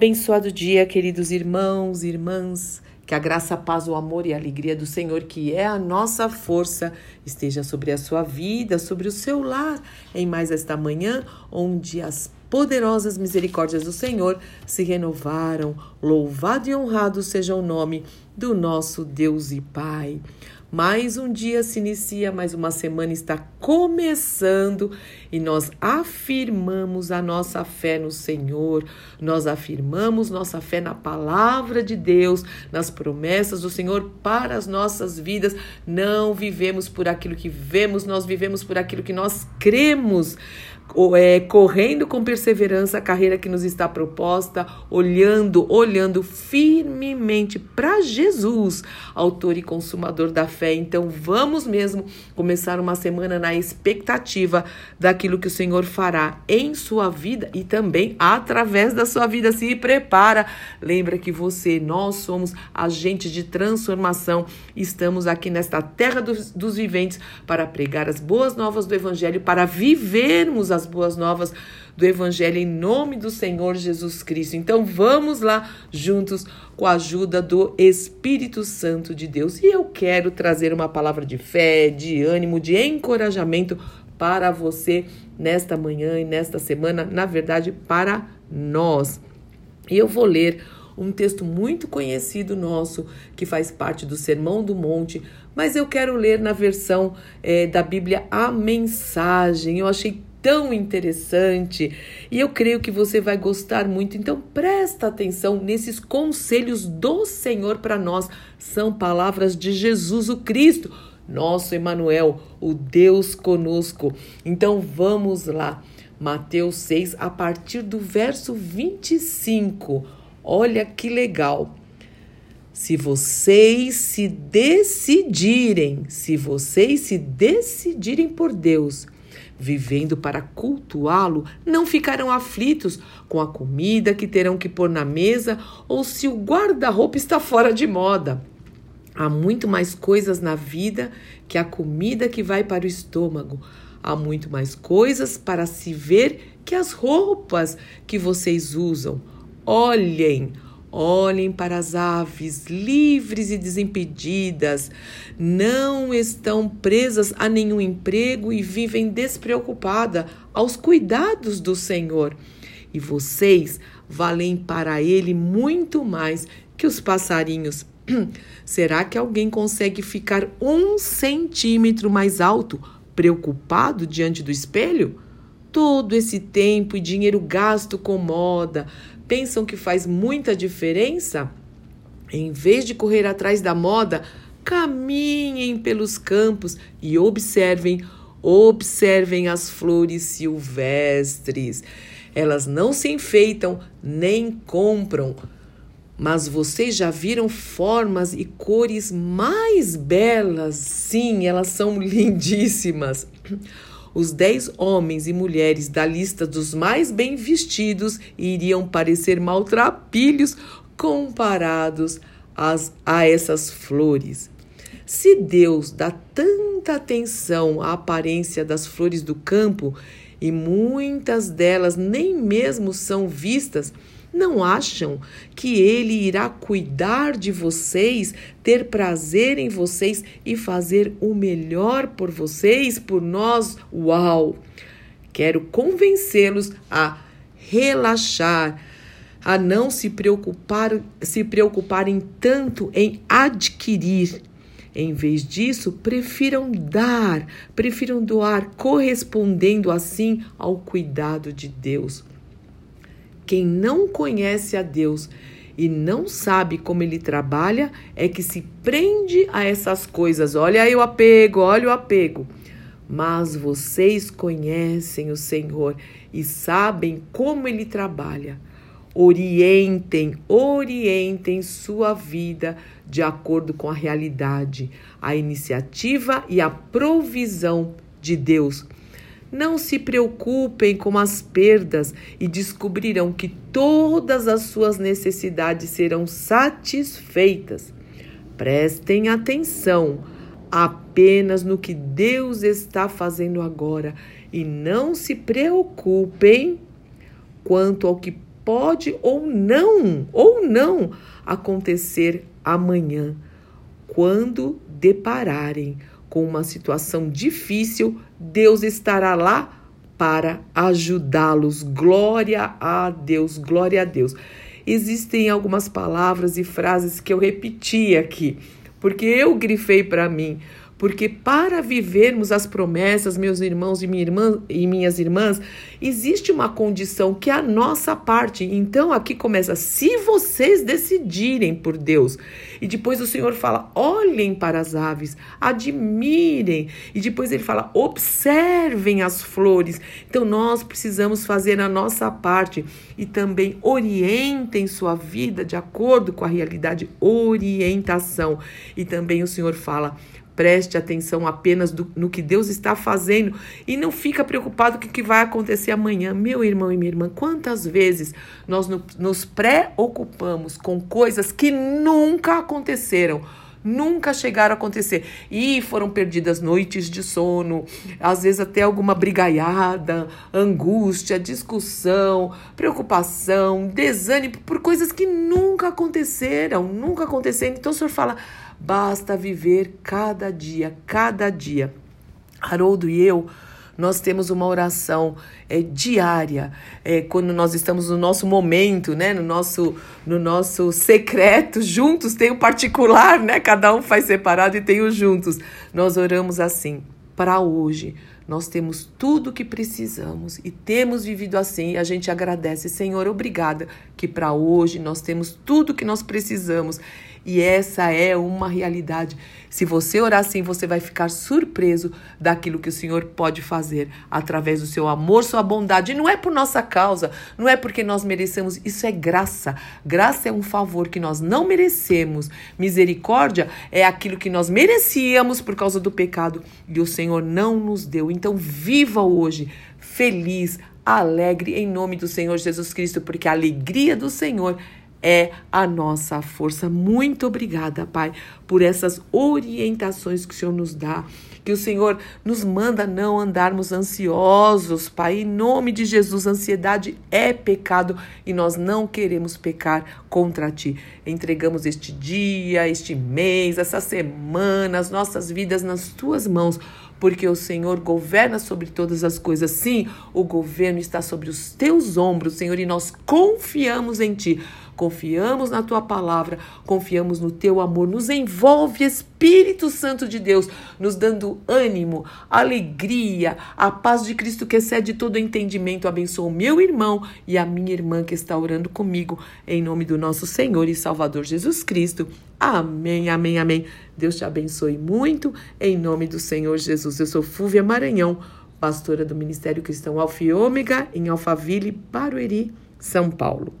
Abençoado dia, queridos irmãos e irmãs. Que a graça, a paz, o amor e a alegria do Senhor, que é a nossa força, esteja sobre a sua vida, sobre o seu lar, em mais esta manhã, onde as poderosas misericórdias do Senhor se renovaram. Louvado e honrado seja o nome do nosso Deus e Pai. Mais um dia se inicia, mais uma semana está começando e nós afirmamos a nossa fé no Senhor, nós afirmamos nossa fé na palavra de Deus, nas promessas do Senhor para as nossas vidas. Não vivemos por aquilo que vemos, nós vivemos por aquilo que nós cremos é, correndo com perseverança a carreira que nos está proposta, olhando, olhando firmemente para Jesus, autor e consumador da fé. Então vamos mesmo começar uma semana na expectativa daquilo que o Senhor fará em sua vida e também através da sua vida. Se prepara, lembra que você, nós somos agentes de transformação. Estamos aqui nesta terra dos, dos viventes para pregar as boas novas do Evangelho, para vivermos as as boas novas do Evangelho em nome do Senhor Jesus Cristo. Então vamos lá juntos com a ajuda do Espírito Santo de Deus. E eu quero trazer uma palavra de fé, de ânimo, de encorajamento para você nesta manhã e nesta semana, na verdade, para nós. E eu vou ler um texto muito conhecido nosso, que faz parte do Sermão do Monte, mas eu quero ler na versão é, da Bíblia a mensagem. Eu achei tão interessante e eu creio que você vai gostar muito. Então presta atenção nesses conselhos do Senhor para nós. São palavras de Jesus o Cristo, nosso Emanuel, o Deus conosco. Então vamos lá. Mateus 6 a partir do verso 25. Olha que legal. Se vocês se decidirem, se vocês se decidirem por Deus, vivendo para cultuá-lo, não ficarão aflitos com a comida que terão que pôr na mesa ou se o guarda-roupa está fora de moda. Há muito mais coisas na vida que a comida que vai para o estômago. Há muito mais coisas para se ver que as roupas que vocês usam. Olhem, Olhem para as aves livres e desimpedidas, não estão presas a nenhum emprego e vivem despreocupada aos cuidados do Senhor. E vocês valem para ele muito mais que os passarinhos. Será que alguém consegue ficar um centímetro mais alto, preocupado diante do espelho? Todo esse tempo e dinheiro gasto com moda, pensam que faz muita diferença? Em vez de correr atrás da moda, caminhem pelos campos e observem, observem as flores silvestres. Elas não se enfeitam nem compram, mas vocês já viram formas e cores mais belas? Sim, elas são lindíssimas. Os dez homens e mulheres da lista dos mais bem vestidos iriam parecer maltrapilhos comparados às, a essas flores. Se Deus dá tanta atenção à aparência das flores do campo e muitas delas nem mesmo são vistas, não acham que Ele irá cuidar de vocês, ter prazer em vocês e fazer o melhor por vocês, por nós? Uau! Quero convencê-los a relaxar, a não se preocupar, se preocuparem tanto em adquirir. Em vez disso, prefiram dar, prefiram doar, correspondendo assim ao cuidado de Deus. Quem não conhece a Deus e não sabe como ele trabalha é que se prende a essas coisas. Olha aí o apego, olha o apego. Mas vocês conhecem o Senhor e sabem como ele trabalha. Orientem, orientem sua vida de acordo com a realidade, a iniciativa e a provisão de Deus. Não se preocupem com as perdas e descobrirão que todas as suas necessidades serão satisfeitas. Prestem atenção apenas no que Deus está fazendo agora e não se preocupem quanto ao que pode ou não, ou não acontecer amanhã, quando depararem com uma situação difícil, Deus estará lá para ajudá-los. Glória a Deus, glória a Deus. Existem algumas palavras e frases que eu repeti aqui, porque eu grifei para mim porque para vivermos as promessas, meus irmãos e, minha irmã, e minhas irmãs, existe uma condição que é a nossa parte. Então aqui começa: se vocês decidirem por Deus. E depois o Senhor fala: olhem para as aves, admirem. E depois ele fala: observem as flores. Então nós precisamos fazer a nossa parte e também orientem sua vida de acordo com a realidade, orientação. E também o Senhor fala: Preste atenção apenas do, no que Deus está fazendo e não fica preocupado com o que vai acontecer amanhã. Meu irmão e minha irmã, quantas vezes nós no, nos preocupamos com coisas que nunca aconteceram? nunca chegaram a acontecer. E foram perdidas noites de sono, às vezes até alguma brigaiada, angústia, discussão, preocupação, desânimo por coisas que nunca aconteceram, nunca aconteceram. Então o senhor fala: Basta viver cada dia, cada dia. Haroldo e eu, nós temos uma oração é, diária, é, quando nós estamos no nosso momento, né, no nosso, no nosso secreto, juntos, tem o particular, né, cada um faz separado e tem o juntos. Nós oramos assim, para hoje, nós temos tudo o que precisamos e temos vivido assim. E a gente agradece, Senhor, obrigada, que para hoje nós temos tudo o que nós precisamos e essa é uma realidade. Se você orar assim, você vai ficar surpreso daquilo que o Senhor pode fazer através do seu amor, sua bondade. E não é por nossa causa, não é porque nós merecemos, isso é graça. Graça é um favor que nós não merecemos. Misericórdia é aquilo que nós merecíamos por causa do pecado e o Senhor não nos deu. Então, viva hoje feliz, alegre em nome do Senhor Jesus Cristo, porque a alegria do Senhor é a nossa força. Muito obrigada, Pai, por essas orientações que o Senhor nos dá, que o Senhor nos manda não andarmos ansiosos, Pai. Em nome de Jesus, ansiedade é pecado e nós não queremos pecar contra Ti. Entregamos este dia, este mês, essa semana, as nossas vidas nas Tuas mãos porque o Senhor governa sobre todas as coisas. Sim, o governo está sobre os teus ombros, Senhor, e nós confiamos em Ti confiamos na tua palavra, confiamos no teu amor. Nos envolve, Espírito Santo de Deus, nos dando ânimo, alegria, a paz de Cristo que excede todo entendimento. Abençoa o meu irmão e a minha irmã que está orando comigo, em nome do nosso Senhor e Salvador Jesus Cristo. Amém, amém, amém. Deus te abençoe muito, em nome do Senhor Jesus. Eu sou Fúvia Maranhão, pastora do Ministério Cristão Alfa e Ômega, em Alphaville, Barueri, São Paulo.